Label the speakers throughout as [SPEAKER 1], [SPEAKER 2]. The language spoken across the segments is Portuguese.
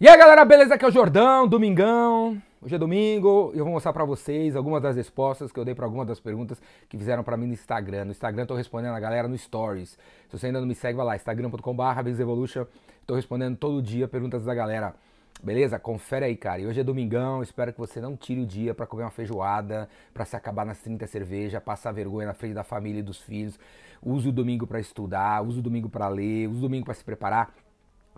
[SPEAKER 1] E aí galera, beleza? Aqui é o Jordão, domingão. Hoje é domingo e eu vou mostrar pra vocês algumas das respostas que eu dei pra algumas das perguntas que fizeram pra mim no Instagram. No Instagram eu tô respondendo a galera no Stories. Se você ainda não me segue, vai lá, instagram.com.br Evolution. Tô respondendo todo dia perguntas da galera. Beleza? Confere aí, cara. E hoje é domingão, espero que você não tire o dia pra comer uma feijoada, pra se acabar nas 30 cerveja, passar vergonha na frente da família e dos filhos. Use o domingo pra estudar, use o domingo pra ler, use o domingo pra se preparar.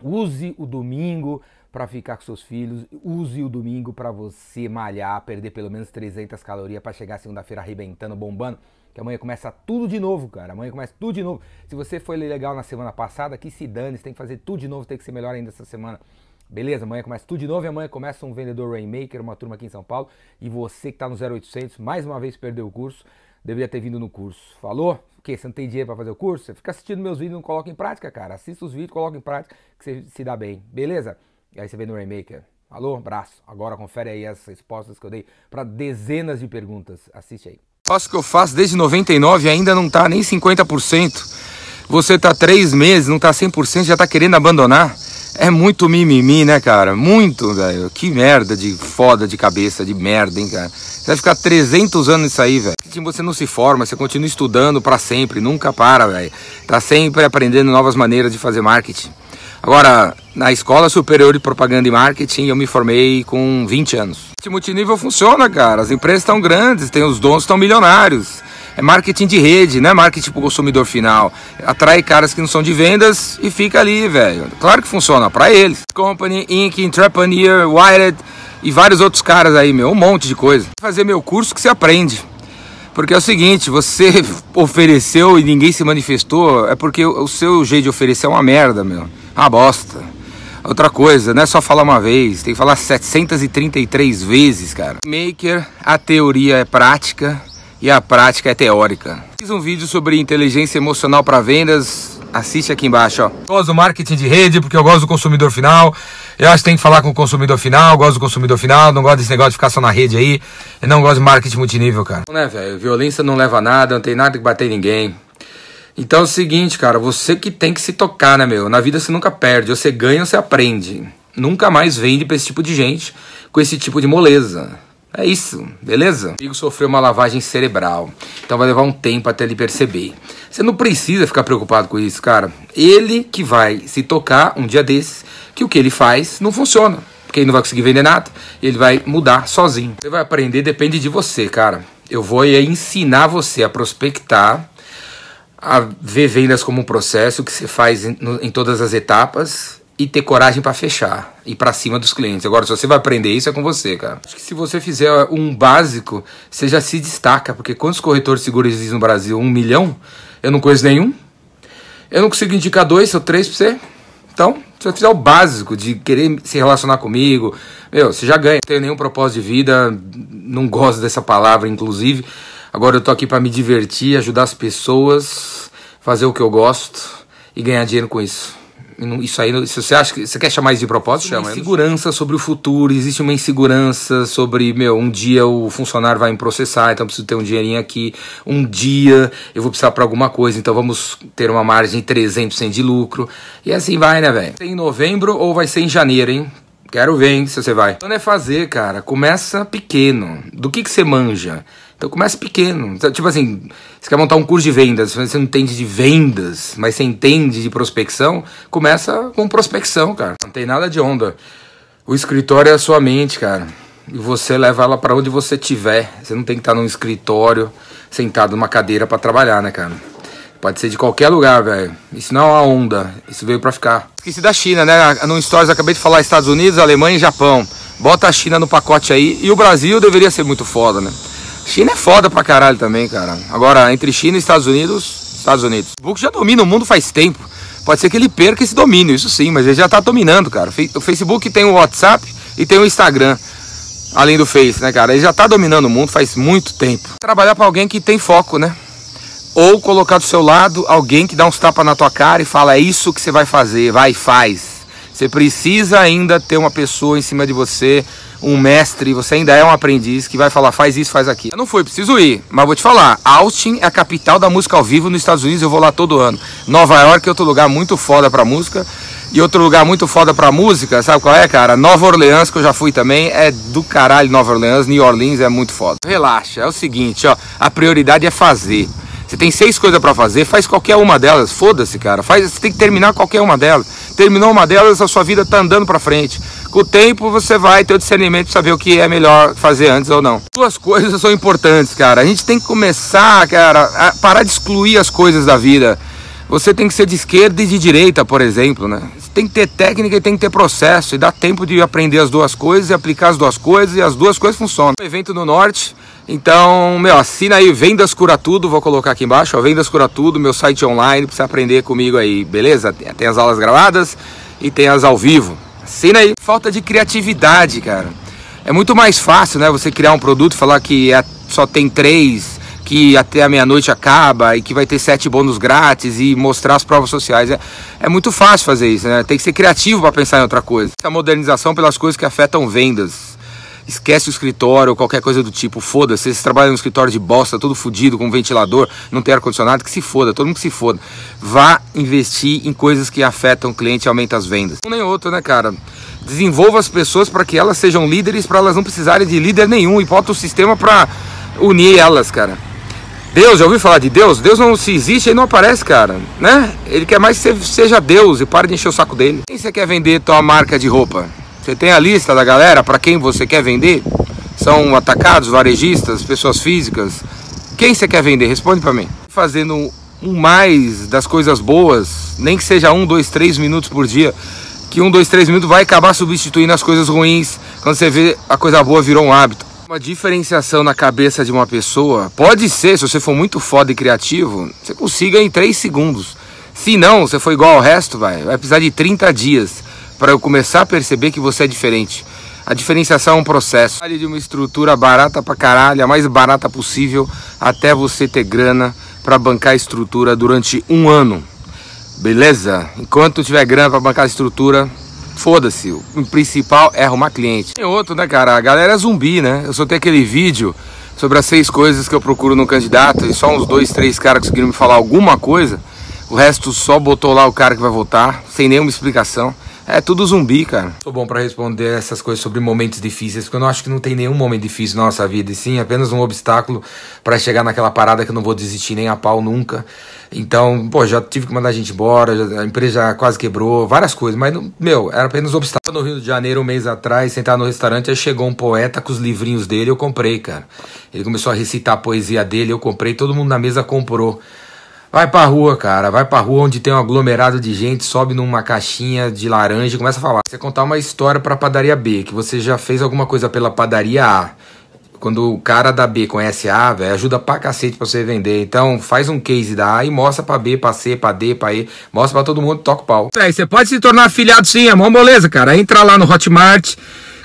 [SPEAKER 1] Use o domingo para ficar com seus filhos. Use o domingo para você malhar, perder pelo menos 300 calorias para chegar segunda-feira arrebentando, bombando. Que amanhã começa tudo de novo, cara. Amanhã começa tudo de novo. Se você foi legal na semana passada, que se dane, você tem que fazer tudo de novo, tem que ser melhor ainda essa semana. Beleza? Amanhã começa tudo de novo e amanhã começa um vendedor Rainmaker, uma turma aqui em São Paulo. E você que está no 0800, mais uma vez perdeu o curso, deveria ter vindo no curso. Falou? O quê? Você não tem dinheiro para fazer o curso? Você fica assistindo meus vídeos e não coloca em prática, cara. Assista os vídeos, coloca em prática que você se dá bem. Beleza? E aí você vê no Remaker. Alô, abraço. Agora confere aí as respostas que eu dei para dezenas de perguntas. Assiste aí.
[SPEAKER 2] Faço o que eu faço desde 99 e ainda não tá nem 50%. Você tá três meses, não tá 100%, já tá querendo abandonar. É muito mimimi, né, cara? Muito, velho. Que merda de foda de cabeça, de merda, hein, cara. Você vai ficar 300 anos nisso aí, velho. Você não se forma, você continua estudando para sempre, nunca para, velho. Tá sempre aprendendo novas maneiras de fazer marketing. Agora, na Escola Superior de Propaganda e Marketing, eu me formei com 20 anos. Multinível funciona, cara. As empresas estão grandes, tem os donos estão milionários. É marketing de rede, não é marketing para o consumidor final. Atrai caras que não são de vendas e fica ali, velho. Claro que funciona para eles. Company, Inc., Entrepreneur, Wired e vários outros caras aí, meu. Um monte de coisa. Fazer meu curso que você aprende. Porque é o seguinte, você ofereceu e ninguém se manifestou, é porque o seu jeito de oferecer é uma merda, meu. Uma bosta. Outra coisa, não é só falar uma vez, tem que falar 733 vezes, cara. Maker, a teoria é prática e a prática é teórica. Fiz um vídeo sobre inteligência emocional para vendas, assiste aqui embaixo, ó. Gosto do marketing de rede porque eu gosto do consumidor final. Eu acho que tem que falar com o consumidor final, gosto do consumidor final, não gosto desse negócio de ficar só na rede aí. Eu não gosto de marketing multinível, cara. Não é, velho, violência não leva a nada, não tem nada que bater em ninguém. Então é o seguinte, cara, você que tem que se tocar, né, meu? Na vida você nunca perde, ou você ganha ou você aprende. Nunca mais vende pra esse tipo de gente com esse tipo de moleza. É isso, beleza? O amigo sofreu uma lavagem cerebral, então vai levar um tempo até ele perceber. Você não precisa ficar preocupado com isso, cara. Ele que vai se tocar um dia desses que o que ele faz não funciona, porque ele não vai conseguir vender nada, ele vai mudar sozinho. Você vai aprender, depende de você, cara. Eu vou ensinar você a prospectar a ver vendas como um processo que você faz em, em todas as etapas e ter coragem para fechar e para cima dos clientes. Agora, se você vai aprender isso, é com você, cara. Acho que se você fizer um básico, você já se destaca, porque quantos corretores seguros existem no Brasil? Um milhão? Eu não conheço nenhum. Eu não consigo indicar dois ou três para você. Então, se você fizer o básico de querer se relacionar comigo, meu, você já ganha. Não tenho nenhum propósito de vida, não gosto dessa palavra, inclusive. Agora eu tô aqui para me divertir, ajudar as pessoas, fazer o que eu gosto e ganhar dinheiro com isso. Isso aí, se você acha que você quer chamar isso de propósito, chama. Uma insegurança sobre o futuro, existe uma insegurança sobre, meu, um dia o funcionário vai me processar, então preciso ter um dinheirinho aqui. Um dia eu vou precisar para alguma coisa, então vamos ter uma margem de 300% de lucro. E assim vai, né, velho? Em novembro ou vai ser em janeiro, hein? Quero ver, hein, se você vai. Então é fazer, cara. Começa pequeno. Do que, que você manja? Então começa pequeno. Então, tipo assim, você quer montar um curso de vendas, você não entende de vendas, mas você entende de prospecção, começa com prospecção, cara. Não tem nada de onda. O escritório é a sua mente, cara. E você leva ela para onde você tiver. Você não tem que estar num escritório, sentado numa cadeira para trabalhar, né, cara? Pode ser de qualquer lugar, velho. Isso não é uma onda. Isso veio para ficar. Esqueci da China, né? No Stories acabei de falar Estados Unidos, Alemanha e Japão. Bota a China no pacote aí. E o Brasil deveria ser muito foda, né? China é foda pra caralho também, cara. Agora, entre China e Estados Unidos, Estados Unidos. O Facebook já domina o mundo faz tempo. Pode ser que ele perca esse domínio, isso sim, mas ele já tá dominando, cara. O Facebook tem o WhatsApp e tem o Instagram. Além do Face, né, cara? Ele já tá dominando o mundo faz muito tempo. Trabalhar para alguém que tem foco, né? Ou colocar do seu lado alguém que dá uns tapas na tua cara e fala: é isso que você vai fazer, vai faz. Você precisa ainda ter uma pessoa em cima de você, um mestre, você ainda é um aprendiz que vai falar, faz isso, faz aquilo. Não fui, preciso ir, mas vou te falar, Austin é a capital da música ao vivo nos Estados Unidos, eu vou lá todo ano. Nova York é outro lugar muito foda pra música. E outro lugar muito foda pra música, sabe qual é, cara? Nova Orleans, que eu já fui também, é do caralho Nova Orleans, New Orleans é muito foda. Relaxa, é o seguinte, ó, a prioridade é fazer. Você tem seis coisas para fazer, faz qualquer uma delas, foda-se, cara. Faz, você tem que terminar qualquer uma delas. Terminou uma delas, a sua vida tá andando para frente. Com o tempo você vai ter o discernimento para saber o que é melhor fazer antes ou não. Duas coisas são importantes, cara. A gente tem que começar, cara, a parar de excluir as coisas da vida. Você tem que ser de esquerda e de direita, por exemplo, né? Você tem que ter técnica e tem que ter processo. E dá tempo de aprender as duas coisas e aplicar as duas coisas e as duas coisas funcionam. Um evento no norte, então, meu, assina aí Vendas Cura Tudo, vou colocar aqui embaixo, ó, Vendas Cura Tudo, meu site online, pra você aprender comigo aí, beleza? Tem as aulas gravadas e tem as ao vivo. Assina aí. Falta de criatividade, cara. É muito mais fácil, né, você criar um produto falar que é, só tem três que até a meia-noite acaba e que vai ter sete bônus grátis e mostrar as provas sociais. É, é muito fácil fazer isso, né? Tem que ser criativo para pensar em outra coisa. Essa modernização pelas coisas que afetam vendas. Esquece o escritório ou qualquer coisa do tipo, foda-se. Você trabalha num escritório de bosta, todo fodido, com ventilador, não tem ar-condicionado, que se foda, todo mundo que se foda. Vá investir em coisas que afetam o cliente e aumentam as vendas. Um nem outro, né, cara? Desenvolva as pessoas para que elas sejam líderes, para elas não precisarem de líder nenhum e bota o sistema para unir elas, cara. Deus, já ouviu falar de Deus? Deus não se existe, ele não aparece, cara, né? Ele quer mais que você seja Deus e pare de encher o saco dele. Quem você quer vender tua marca de roupa? Você tem a lista da galera para quem você quer vender? São atacados, varejistas, pessoas físicas? Quem você quer vender? Responde para mim. Fazendo um mais das coisas boas, nem que seja um, dois, três minutos por dia, que um, dois, três minutos vai acabar substituindo as coisas ruins. Quando você vê a coisa boa virou um hábito. Uma diferenciação na cabeça de uma pessoa pode ser, se você for muito foda e criativo, você consiga em 3 segundos. Se não, você for igual ao resto, vai, vai precisar de 30 dias para eu começar a perceber que você é diferente. A diferenciação é um processo. De uma estrutura barata pra caralho, a mais barata possível, até você ter grana para bancar a estrutura durante um ano. Beleza? Enquanto tiver grana para bancar a estrutura, foda-se. O principal é arrumar cliente. Tem outro, né, cara? A galera é zumbi, né? Eu só tenho aquele vídeo sobre as seis coisas que eu procuro no candidato e só uns dois, três caras conseguiram me falar alguma coisa. O resto só botou lá o cara que vai votar, sem nenhuma explicação. É tudo zumbi, cara. Sou bom para responder essas coisas sobre momentos difíceis, porque eu não acho que não tem nenhum momento difícil na nossa vida, e sim apenas um obstáculo para chegar naquela parada que eu não vou desistir nem a pau nunca. Então, pô, já tive que mandar a gente embora, a empresa quase quebrou, várias coisas, mas, meu, era apenas um obstáculo. No Rio de Janeiro, um mês atrás, sentar no restaurante, aí chegou um poeta com os livrinhos dele, eu comprei, cara. Ele começou a recitar a poesia dele, eu comprei, todo mundo na mesa comprou. Vai pra rua, cara. Vai pra rua onde tem um aglomerado de gente, sobe numa caixinha de laranja e começa a falar. Você contar uma história pra padaria B, que você já fez alguma coisa pela padaria A. Quando o cara da B conhece A, velho, ajuda pra cacete pra você vender. Então faz um case da A e mostra pra B, pra C, pra D, pra E. Mostra pra todo mundo, toca o pau. Véi, você pode se tornar afiliado sim, é mó moleza, cara. Entra lá no Hotmart,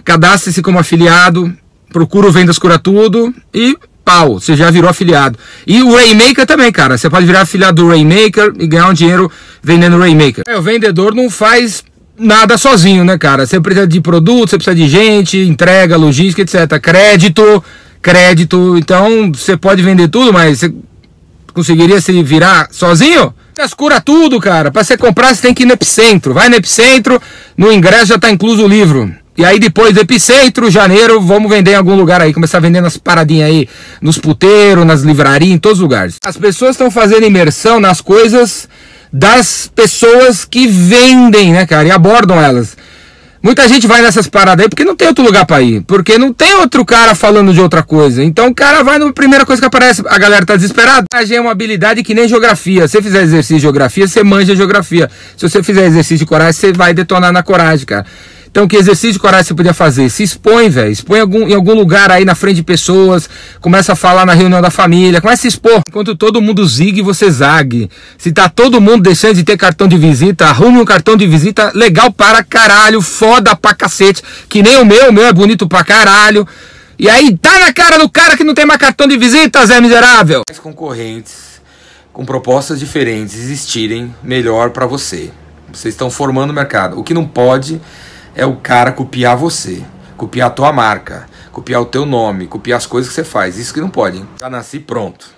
[SPEAKER 2] cadastre-se como afiliado, procura o Vendas Cura Tudo e pau, você já virou afiliado. E o Rainmaker também, cara. Você pode virar afiliado do Rainmaker e ganhar um dinheiro vendendo Rainmaker. É, o vendedor não faz nada sozinho, né, cara? Você precisa de produto, você precisa de gente, entrega, logística, etc. Crédito, crédito. Então, você pode vender tudo, mas você conseguiria se virar sozinho? Cura tudo, cara. Para você comprar, você tem que ir no Epicentro. Vai no Epicentro, no ingresso já tá incluso o livro. E aí depois Epicentro, janeiro, vamos vender em algum lugar aí. Começar a vender nas paradinhas aí, nos puteiros, nas livrarias, em todos os lugares. As pessoas estão fazendo imersão nas coisas das pessoas que vendem, né, cara? E abordam elas. Muita gente vai nessas paradas aí porque não tem outro lugar para ir. Porque não tem outro cara falando de outra coisa. Então o cara vai na primeira coisa que aparece. A galera tá desesperada. A é uma habilidade que nem geografia. Se você fizer exercício de geografia, você manja geografia. Se você fizer exercício de coragem, você vai detonar na coragem, cara. Então, que exercício de coragem você podia fazer? Se expõe, velho. Expõe algum, em algum lugar aí na frente de pessoas. Começa a falar na reunião da família. Começa a se expor. Enquanto todo mundo zigue, você zague. Se tá todo mundo deixando de ter cartão de visita, arrume um cartão de visita legal para caralho. Foda pra cacete. Que nem o meu. O meu é bonito pra caralho. E aí, tá na cara do cara que não tem mais cartão de visita, Zé Miserável. As concorrentes com propostas diferentes existirem melhor para você. Vocês estão formando o mercado. O que não pode é o cara copiar você, copiar a tua marca, copiar o teu nome, copiar as coisas que você faz. Isso que não pode. Hein? Já nasci pronto.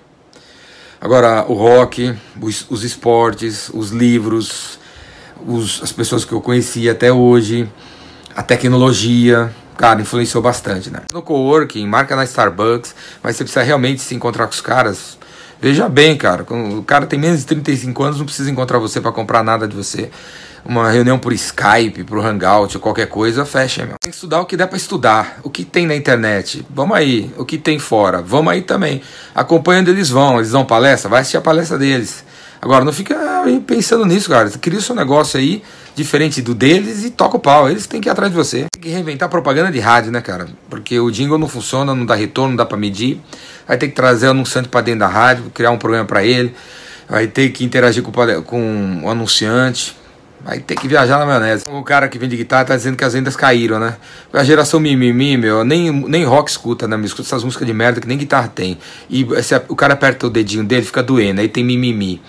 [SPEAKER 2] Agora, o rock, os, os esportes, os livros, os, as pessoas que eu conheci até hoje, a tecnologia, cara, influenciou bastante, né? No coworking, marca na Starbucks, mas você precisa realmente se encontrar com os caras. Veja bem, cara, o cara tem menos de 35 anos, não precisa encontrar você para comprar nada de você. Uma reunião por Skype, por Hangout ou qualquer coisa, fecha, meu. Tem que estudar o que der para estudar, o que tem na internet. Vamos aí, o que tem fora. Vamos aí também. Acompanhando eles vão, eles dão palestra, vai assistir a palestra deles. Agora, não fica pensando nisso, cara. Cria o seu negócio aí, diferente do deles, e toca o pau. Eles têm que ir atrás de você. Tem que reinventar propaganda de rádio, né, cara? Porque o jingle não funciona, não dá retorno, não dá para medir. Vai ter que trazer o anunciante para dentro da rádio, criar um programa para ele. Vai ter que interagir com, com o anunciante. Vai ter que viajar na maionese. O cara que vende guitarra tá dizendo que as vendas caíram, né? A geração mimimi, meu, nem, nem rock escuta, né? Me escuta essas músicas de merda que nem guitarra tem. E se o cara aperta o dedinho dele, fica doendo, aí tem mimimi.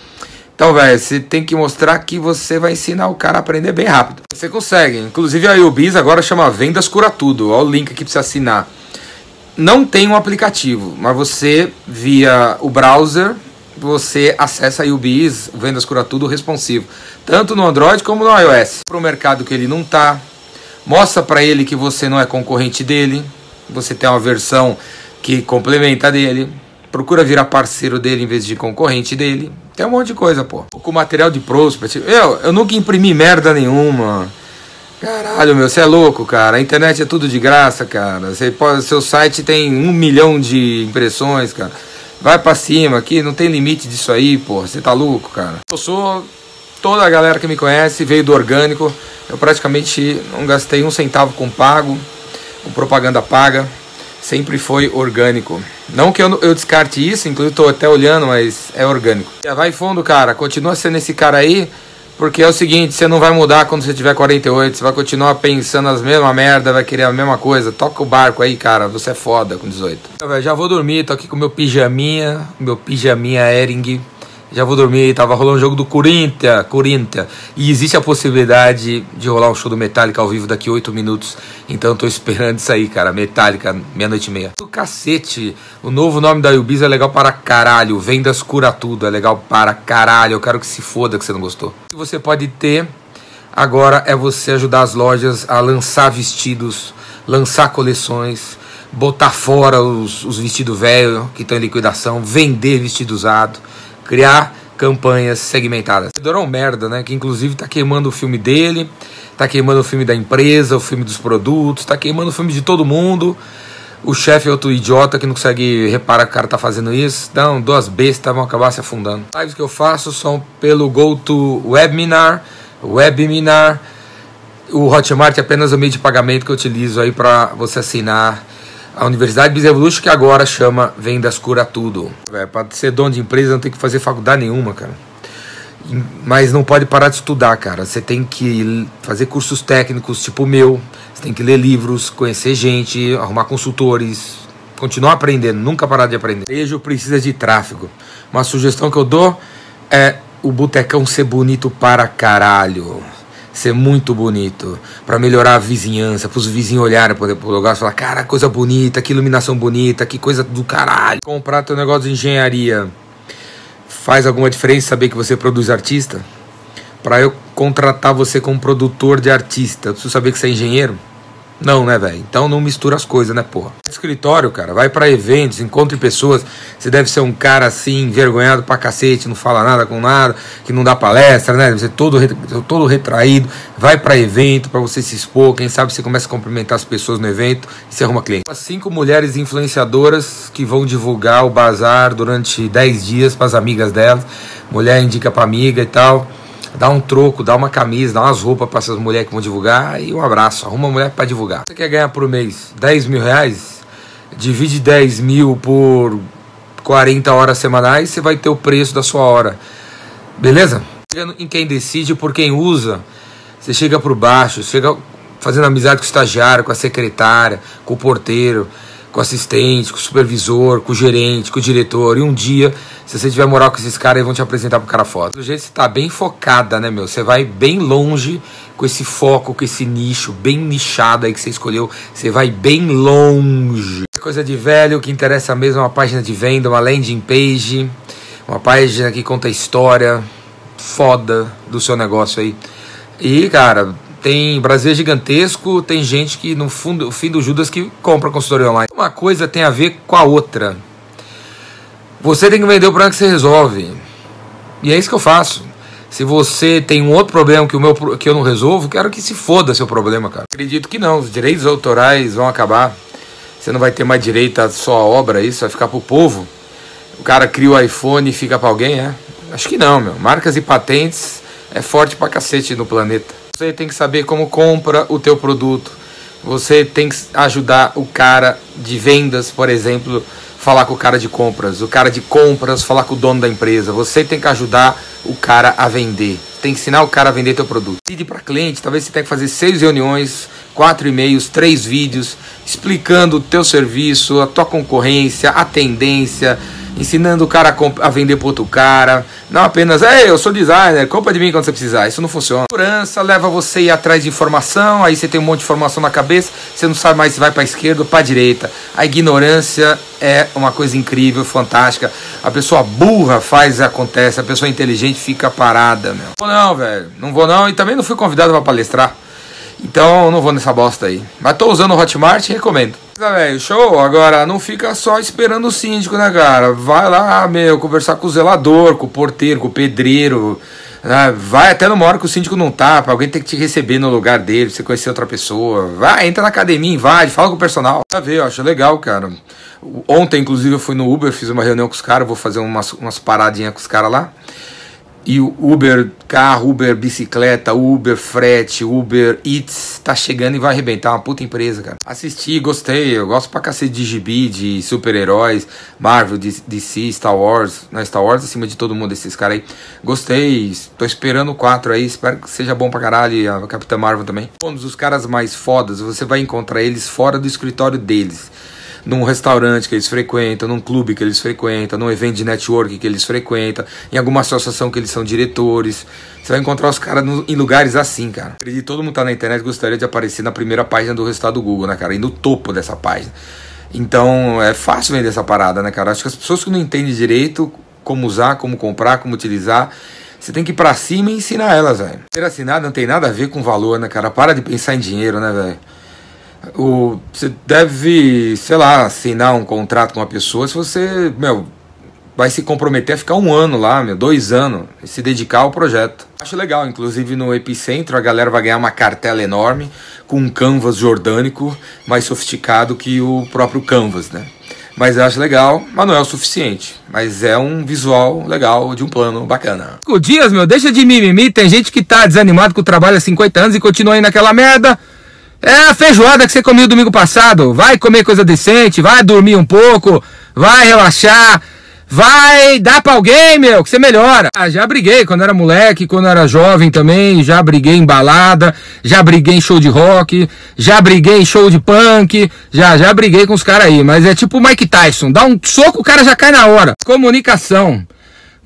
[SPEAKER 2] Então, velho, você tem que mostrar que você vai ensinar o cara a aprender bem rápido. Você consegue. Inclusive a UBIS agora chama Vendas Cura Tudo. Olha o link aqui pra você assinar. Não tem um aplicativo, mas você, via o browser, você acessa a UBIS, Vendas Cura Tudo responsivo. Tanto no Android como no iOS. Para o mercado que ele não tá. Mostra para ele que você não é concorrente dele. Você tem uma versão que complementa dele procura virar parceiro dele em vez de concorrente dele. Tem um monte de coisa, pô. Com material de prospect. Eu, eu nunca imprimi merda nenhuma. Caralho, meu, você é louco, cara. A internet é tudo de graça, cara. Você pode, seu site tem um milhão de impressões, cara. Vai pra cima aqui, não tem limite disso aí, pô. Você tá louco, cara. Eu sou. Toda a galera que me conhece veio do orgânico. Eu praticamente não gastei um centavo com pago, com propaganda paga sempre foi orgânico. Não que eu, eu descarte isso, inclusive estou até olhando, mas é orgânico. Vai fundo, cara. Continua sendo esse cara aí, porque é o seguinte, você não vai mudar quando você tiver 48, você vai continuar pensando as mesmas merda, vai querer a mesma coisa. Toca o barco aí, cara, você é foda com 18. Eu, já vou dormir, tô aqui com meu pijaminha, meu pijaminha Ering já vou dormir, tava rolando o jogo do Corinthians, Corinthians, e existe a possibilidade de rolar um show do Metallica ao vivo daqui 8 minutos, então tô esperando isso aí, cara, Metallica, meia-noite e meia. Do cacete, o novo nome da Ubis é legal para caralho, Vendas Cura Tudo, é legal para caralho, eu quero que se foda que você não gostou. O que você pode ter agora é você ajudar as lojas a lançar vestidos, lançar coleções, botar fora os, os vestidos velhos que estão em liquidação, vender vestido usado, criar campanhas segmentadas. O é um merda, né? Que inclusive tá queimando o filme dele, tá queimando o filme da empresa, o filme dos produtos, tá queimando o filme de todo mundo. O chefe é outro idiota que não consegue reparar que o cara tá fazendo isso. Então, duas bestas vão acabar se afundando. Lives que eu faço são pelo GoToWebinar, Webinar. O Hotmart é apenas o meio de pagamento que eu utilizo aí para você assinar a Universidade Bisevolution que agora chama Vendas Cura Tudo. É, para ser dono de empresa não tem que fazer faculdade nenhuma, cara. Mas não pode parar de estudar, cara. Você tem que fazer cursos técnicos tipo o meu. Você tem que ler livros, conhecer gente, arrumar consultores, continuar aprendendo, nunca parar de aprender. Vejo precisa de tráfego. Uma sugestão que eu dou é o botecão ser bonito para caralho ser muito bonito, para melhorar a vizinhança, para os vizinhos olharem para o lugar e falar: cara, coisa bonita, que iluminação bonita, que coisa do caralho. Comprar teu negócio de engenharia faz alguma diferença saber que você produz artista? Para eu contratar você como produtor de artista, preciso saber que você é engenheiro? Não, né, velho? Então não mistura as coisas, né, porra? Escritório, cara, vai para eventos, encontre pessoas. Você deve ser um cara assim, envergonhado pra cacete, não fala nada com nada, que não dá palestra, né? Deve ser todo, todo retraído. Vai para evento para você se expor. Quem sabe você começa a cumprimentar as pessoas no evento e você arruma cliente. Cinco mulheres influenciadoras que vão divulgar o bazar durante 10 dias para as amigas delas. Mulher indica pra amiga e tal dá um troco, dá uma camisa, dá umas roupas para essas mulheres que vão divulgar e um abraço. Arruma uma mulher para divulgar. Você quer ganhar por mês 10 mil reais? Divide 10 mil por 40 horas semanais, você vai ter o preço da sua hora. Beleza? Em quem decide, por quem usa, você chega por baixo, chega fazendo amizade com o estagiário, com a secretária, com o porteiro com o assistente, com o supervisor, com o gerente, com o diretor. E um dia, se você tiver moral com esses caras, eles vão te apresentar pro cara foda. Do jeito que você tá bem focada, né, meu? Você vai bem longe com esse foco, com esse nicho bem nichado aí que você escolheu. Você vai bem longe. Coisa de velho, o que interessa mesmo é uma página de venda, uma landing page, uma página que conta a história foda do seu negócio aí. E, cara, tem Brasil é gigantesco, tem gente que no fundo, fim do Judas que compra consultoria online. Uma coisa tem a ver com a outra. Você tem que vender o problema que você resolve. E é isso que eu faço. Se você tem um outro problema que, o meu, que eu não resolvo, quero que se foda seu problema, cara. Acredito que não. Os direitos autorais vão acabar. Você não vai ter mais direito a sua obra, isso vai ficar pro povo. O cara cria o iPhone e fica para alguém, é? Acho que não, meu. Marcas e patentes é forte pra cacete no planeta. Você tem que saber como compra o teu produto. Você tem que ajudar o cara de vendas, por exemplo, falar com o cara de compras, o cara de compras falar com o dono da empresa. Você tem que ajudar o cara a vender. Tem que ensinar o cara a vender teu produto. Pede para cliente, talvez você tenha que fazer seis reuniões, quatro e-mails, três vídeos explicando o teu serviço, a tua concorrência, a tendência, ensinando o cara a, vender para outro cara. Não apenas, ei, eu sou designer, compra de mim quando você precisar. Isso não funciona. Segurança leva você a ir atrás de informação, aí você tem um monte de informação na cabeça, você não sabe mais se vai para esquerda ou para direita. A ignorância é uma coisa incrível, fantástica. A pessoa burra faz acontece, a pessoa inteligente fica parada, meu. Não vou não, velho. Não vou não e também não fui convidado para palestrar. Então não vou nessa bosta aí. Mas tô usando o Hotmart e recomendo. Velho, show. Agora não fica só esperando o síndico, né, cara? Vai lá, meu, conversar com o zelador, com o porteiro, com o pedreiro. Né? Vai até numa hora que o síndico não tá, pra alguém ter que te receber no lugar dele, você conhecer outra pessoa. Vai, entra na academia, invade, fala com o personal. Pra ver, eu acho legal, cara. Ontem, inclusive, eu fui no Uber, fiz uma reunião com os caras, vou fazer umas, umas paradinhas com os caras lá. E o Uber carro, Uber bicicleta, Uber frete, Uber Eats tá chegando e vai arrebentar. Uma puta empresa, cara. Assisti, gostei. Eu gosto pra cacete de gibi, de super-heróis, Marvel, DC, Star Wars. Né? Star Wars acima de todo mundo, esses caras aí. Gostei. Tô esperando o 4 aí. Espero que seja bom pra caralho. E a Capitã Marvel também. Um dos caras mais fodas, você vai encontrar eles fora do escritório deles num restaurante que eles frequentam, num clube que eles frequentam, num evento de network que eles frequentam, em alguma associação que eles são diretores. Você vai encontrar os caras em lugares assim, cara. Acredito todo mundo tá na internet gostaria de aparecer na primeira página do resultado do Google, né, cara? E no topo dessa página. Então é fácil vender essa parada, né, cara? Acho que as pessoas que não entendem direito como usar, como comprar, como utilizar. Você tem que ir pra cima e ensinar elas, velho. Ter assinado não tem nada a ver com valor, né, cara? Para de pensar em dinheiro, né, velho? O, você deve, sei lá, assinar um contrato com uma pessoa se você, meu, vai se comprometer a ficar um ano lá, meu, dois anos, e se dedicar ao projeto. Acho legal, inclusive no Epicentro a galera vai ganhar uma cartela enorme com um canvas jordânico mais sofisticado que o próprio canvas, né? Mas eu acho legal, mas não é o suficiente. Mas é um visual legal de um plano bacana.
[SPEAKER 1] O Dias, meu, deixa de mimimi. Tem gente que tá desanimado com o trabalho há 50 anos e continua aí naquela merda. É a feijoada que você comeu domingo passado. Vai comer coisa decente, vai dormir um pouco, vai relaxar, vai dar pra alguém, meu, que você melhora. Ah, já briguei quando era moleque, quando era jovem também, já briguei em balada, já briguei em show de rock, já briguei em show de punk, já, já briguei com os caras aí, mas é tipo o Mike Tyson, dá um soco, o cara já cai na hora. Comunicação.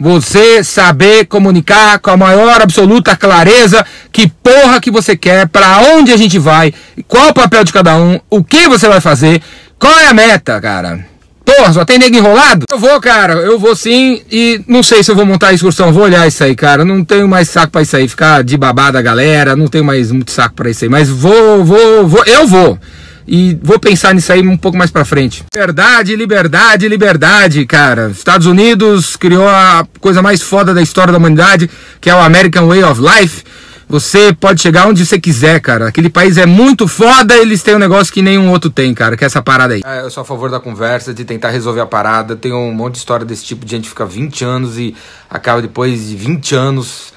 [SPEAKER 1] Você saber comunicar com a maior absoluta clareza que porra que você quer, para onde a gente vai, qual o papel de cada um, o que você vai fazer, qual é a meta, cara. Porra, só tem nego enrolado? Eu vou, cara, eu vou sim. E não sei se eu vou montar a excursão, vou olhar isso aí, cara. Não tenho mais saco para isso aí, ficar de babada a galera, não tenho mais muito saco para isso aí. Mas vou, vou, vou, eu vou e vou pensar nisso aí um pouco mais para frente. Liberdade, liberdade, liberdade, cara. Estados Unidos criou a coisa mais foda da história da humanidade, que é o American Way of Life. Você pode chegar onde você quiser, cara. Aquele país é muito foda, eles têm um negócio que nenhum outro tem, cara, que é essa parada aí.
[SPEAKER 2] É, eu sou a favor da conversa, de tentar resolver a parada. Tem um monte de história desse tipo de gente fica 20 anos e acaba depois de 20 anos,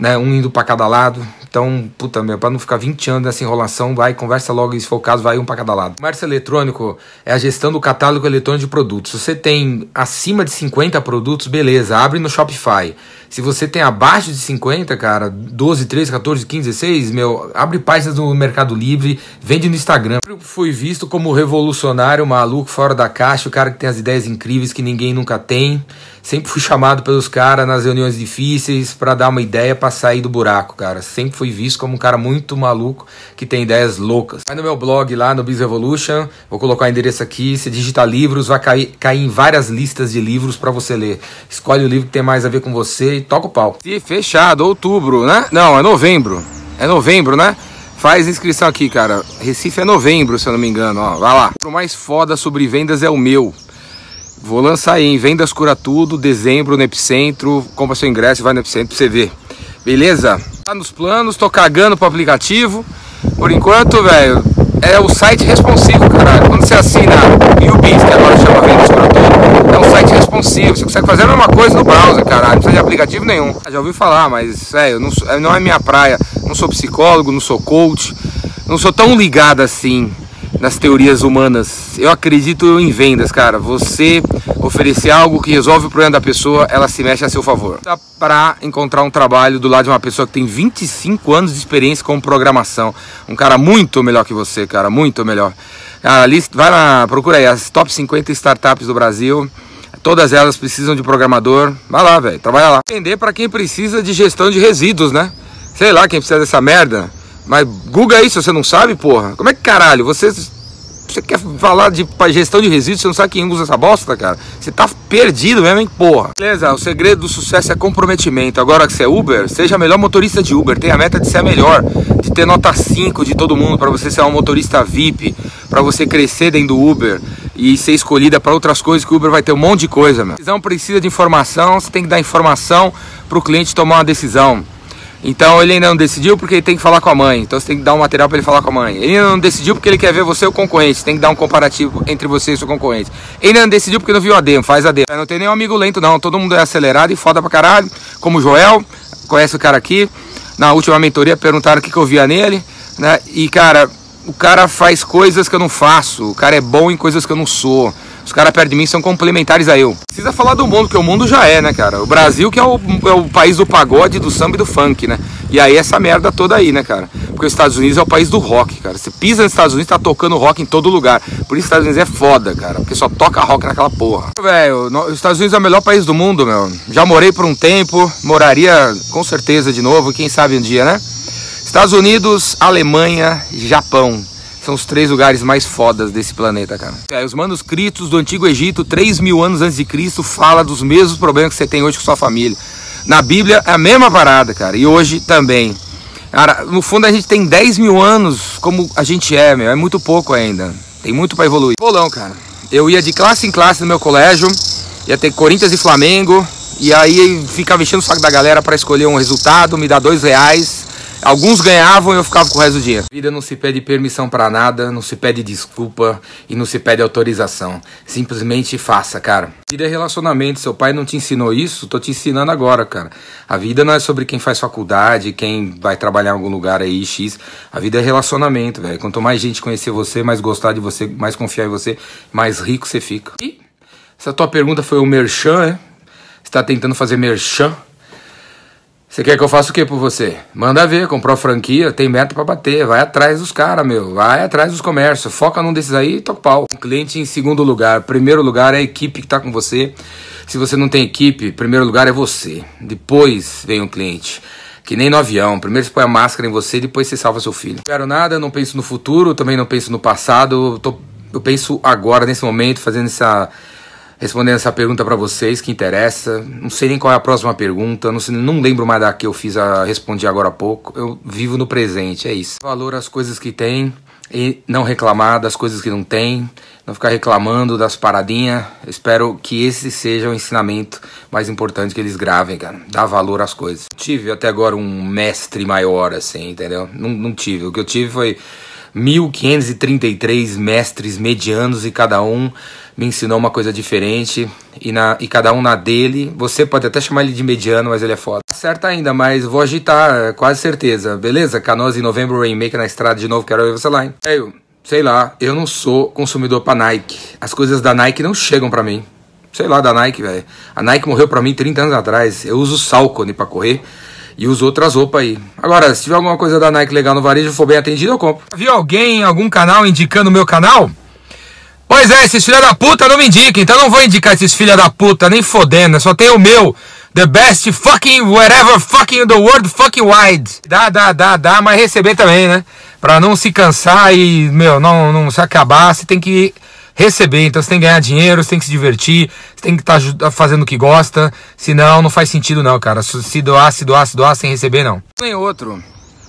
[SPEAKER 2] né, um indo para cada lado. Então, puta, meu, não ficar 20 anos nessa enrolação, vai, conversa logo, e se for o caso, vai um para cada lado. Comércio eletrônico é a gestão do catálogo eletrônico de produtos. Se você tem acima de 50 produtos, beleza, abre no Shopify. Se você tem abaixo de 50, cara, 12, 13, 14, 15, 16, meu, abre páginas no Mercado Livre, vende no Instagram. Eu fui visto como revolucionário, maluco, fora da caixa, o cara que tem as ideias incríveis que ninguém nunca tem. Sempre fui chamado pelos caras nas reuniões difíceis para dar uma ideia para sair do buraco, cara. Sempre fui visto como um cara muito maluco que tem ideias loucas. Vai no meu blog lá no Biz Revolution, vou colocar o endereço aqui. Se digitar livros, vai cair, cair em várias listas de livros para você ler. Escolhe o livro que tem mais a ver com você toca o pau.
[SPEAKER 1] E fechado, outubro, né? Não, é novembro.
[SPEAKER 2] É novembro, né? Faz inscrição aqui, cara. Recife é novembro, se eu não me engano, ó. Vai lá. O mais foda sobre vendas é o meu. Vou lançar aí, em Vendas Cura Tudo, dezembro no Epicentro. Compra seu ingresso e vai no Epicentro pra você ver. Beleza? Tá nos planos, tô cagando pro aplicativo. Por enquanto, velho, é o site responsivo, caralho. Quando você assina Ubis, que agora chama Vendas Cura Tudo, é um site responsivo. Você consegue fazer a mesma coisa no browser, caralho. Não precisa de aplicativo nenhum. Já ouvi falar, mas, velho, não, não é minha praia. Não sou psicólogo, não sou coach. Não sou tão ligado assim nas teorias humanas. Eu acredito em vendas, cara. Você oferecer algo que resolve o problema da pessoa, ela se mexe a seu favor. Dá pra encontrar um trabalho do lado de uma pessoa que tem 25 anos de experiência com programação. Um cara muito melhor que você, cara, muito melhor. A lista, vai lá, procura aí as top 50 startups do Brasil. Todas elas precisam de programador. Vai lá, velho, trabalha lá. Vender para quem precisa de gestão de resíduos, né? Sei lá quem precisa dessa merda. Mas Google aí, se você não sabe, porra. Como é que caralho? Você, você quer falar de gestão de resíduos, você não sabe quem usa essa bosta, cara? Você tá perdido mesmo, hein, porra. Beleza, o segredo do sucesso é comprometimento. Agora que você é Uber, seja melhor motorista de Uber. Tenha a meta de ser a melhor, de ter nota 5 de todo mundo, para você ser um motorista VIP, para você crescer dentro do Uber e ser escolhida para outras coisas que o Uber vai ter um monte de coisa, meu. A decisão precisa de informação, você tem que dar informação para o cliente tomar uma decisão. Então ele ainda não decidiu porque ele tem que falar com a mãe. Então você tem que dar um material para ele falar com a mãe. Ele ainda não decidiu porque ele quer ver você e o concorrente. Tem que dar um comparativo entre você e o seu concorrente. Ele ainda não decidiu porque não viu a demo, faz a demo. Não tem nenhum amigo lento não. Todo mundo é acelerado e foda pra caralho. Como o Joel, conhece o cara aqui. Na última mentoria perguntaram o que, que eu via nele. Né? E cara, o cara faz coisas que eu não faço. O cara é bom em coisas que eu não sou. Os caras perto de mim são complementares a eu. Precisa falar do mundo, que o mundo já é, né, cara? O Brasil que é o, é o país do pagode, do samba e do funk, né? E aí essa merda toda aí, né, cara? Porque os Estados Unidos é o país do rock, cara. Você pisa nos Estados Unidos, tá tocando rock em todo lugar. Por isso os Estados Unidos é foda, cara. Porque só toca rock naquela porra. Velho, os Estados Unidos é o melhor país do mundo, meu. Já morei por um tempo, moraria com certeza de novo, quem sabe um dia, né? Estados Unidos, Alemanha, Japão. São os três lugares mais fodas desse planeta, cara. É, os manuscritos do Antigo Egito, 3 mil anos antes de Cristo, fala dos mesmos problemas que você tem hoje com sua família. Na Bíblia é a mesma parada, cara. E hoje também. Cara, no fundo a gente tem 10 mil anos como a gente é, meu. É muito pouco ainda. Tem muito para evoluir. Bolão, cara. Eu ia de classe em classe no meu colégio. Ia ter Corinthians e Flamengo. E aí ficava enchendo o saco da galera para escolher um resultado, me dar dois reais. Alguns ganhavam e eu ficava com o resto do dia. A vida não se pede permissão para nada, não se pede desculpa e não se pede autorização. Simplesmente faça, cara. Vida é relacionamento. Seu pai não te ensinou isso, tô te ensinando agora, cara. A vida não é sobre quem faz faculdade, quem vai trabalhar em algum lugar aí, X. A vida é relacionamento, velho. Quanto mais gente conhecer você, mais gostar de você, mais confiar em você, mais rico você fica. E essa tua pergunta foi o merchan, é? Você tá tentando fazer merchan? Você quer que eu faça o que por você? Manda ver, comprou franquia, tem meta para bater, vai atrás dos caras, meu, vai atrás dos comércios, foca num desses aí e toca o pau. Cliente em segundo lugar, primeiro lugar é a equipe que tá com você. Se você não tem equipe, primeiro lugar é você. Depois vem o cliente. Que nem no avião, primeiro você põe a máscara em você, depois você salva seu filho. Não quero nada, não penso no futuro, também não penso no passado, tô, eu penso agora, nesse momento, fazendo essa respondendo essa pergunta para vocês que interessa. Não sei nem qual é a próxima pergunta, não, sei, não lembro mais da que eu fiz, a respondi agora há pouco. Eu vivo no presente, é isso. Valor as coisas que tem e não reclamar das coisas que não tem, não ficar reclamando das paradinhas. Espero que esse seja o ensinamento mais importante que eles gravem, cara. Dar valor às coisas. Tive até agora um mestre maior, assim, entendeu? Não, não tive. O que eu tive foi 1533 mestres medianos e cada um me ensinou uma coisa diferente e, na, e cada um na dele. Você pode até chamar ele de mediano, mas ele é foda. Certo ainda, mas vou agitar, quase certeza. Beleza? Canoas em novembro, Rainmaker na estrada de novo, quero ver você lá, hein? É, eu, sei lá, eu não sou consumidor pra Nike. As coisas da Nike não chegam pra mim. Sei lá, da Nike, velho. A Nike morreu pra mim 30 anos atrás. Eu uso Salcone pra correr e uso outras roupas aí. Agora, se tiver alguma coisa da Nike legal no varejo, for bem atendido, eu compro. Viu alguém algum canal indicando o meu canal? Pois é, esses filha da puta não me indicam, então não vou indicar esses filha da puta, nem fodendo, só tem o meu. The best fucking whatever fucking the world fucking wide. Dá, dá, dá, dá, mas receber também, né? Pra não se cansar e, meu, não, não se acabar, você tem que receber. Então você tem que ganhar dinheiro, você tem que se divertir, você tem que estar tá fazendo o que gosta. Senão não faz sentido não, cara. Se doar, se doar, se doar sem receber, não. Tem outro.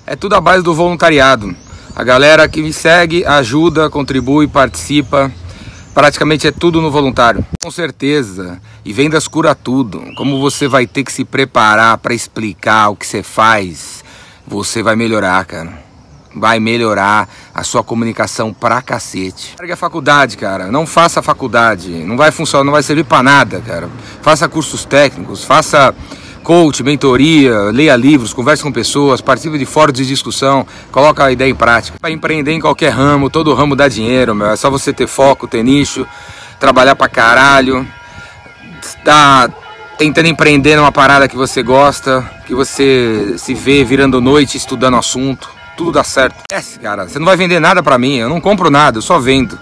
[SPEAKER 2] É tudo a base do voluntariado. A galera que me segue ajuda, contribui, participa. Praticamente é tudo no voluntário. Com certeza. E vendas cura tudo. Como você vai ter que se preparar para explicar o que você faz, você vai melhorar, cara. Vai melhorar a sua comunicação pra cacete. Largue a faculdade, cara. Não faça faculdade. Não vai funcionar, não vai servir para nada, cara. Faça cursos técnicos, faça coach, mentoria, leia livros, converse com pessoas, participe de fóruns de discussão, coloca a ideia em prática. Para empreender em qualquer ramo, todo ramo dá dinheiro, meu. É só você ter foco, ter nicho, trabalhar pra caralho, tá tentando empreender numa parada que você gosta, que você se vê virando noite estudando assunto, tudo dá certo. É, cara, você não vai vender nada pra mim, eu não compro nada, eu só vendo.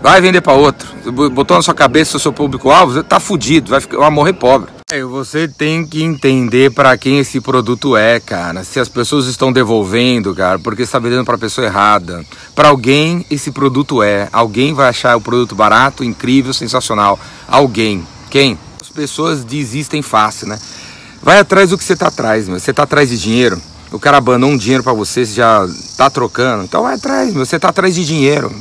[SPEAKER 2] Vai vender para outro. Botou na sua cabeça o seu público-alvo, tá fudido, vai, ficar, vai morrer pobre. É, você tem que entender para quem esse produto é, cara. Se as pessoas estão devolvendo, cara, porque está vendendo para a pessoa errada. Para alguém esse produto é. Alguém vai achar o produto barato, incrível, sensacional. Alguém. Quem? As pessoas desistem fácil, né? Vai atrás do que você tá atrás, meu. Você tá atrás de dinheiro. O cara abanou um dinheiro para você, você já tá trocando. Então vai atrás, meu. Você tá atrás de dinheiro.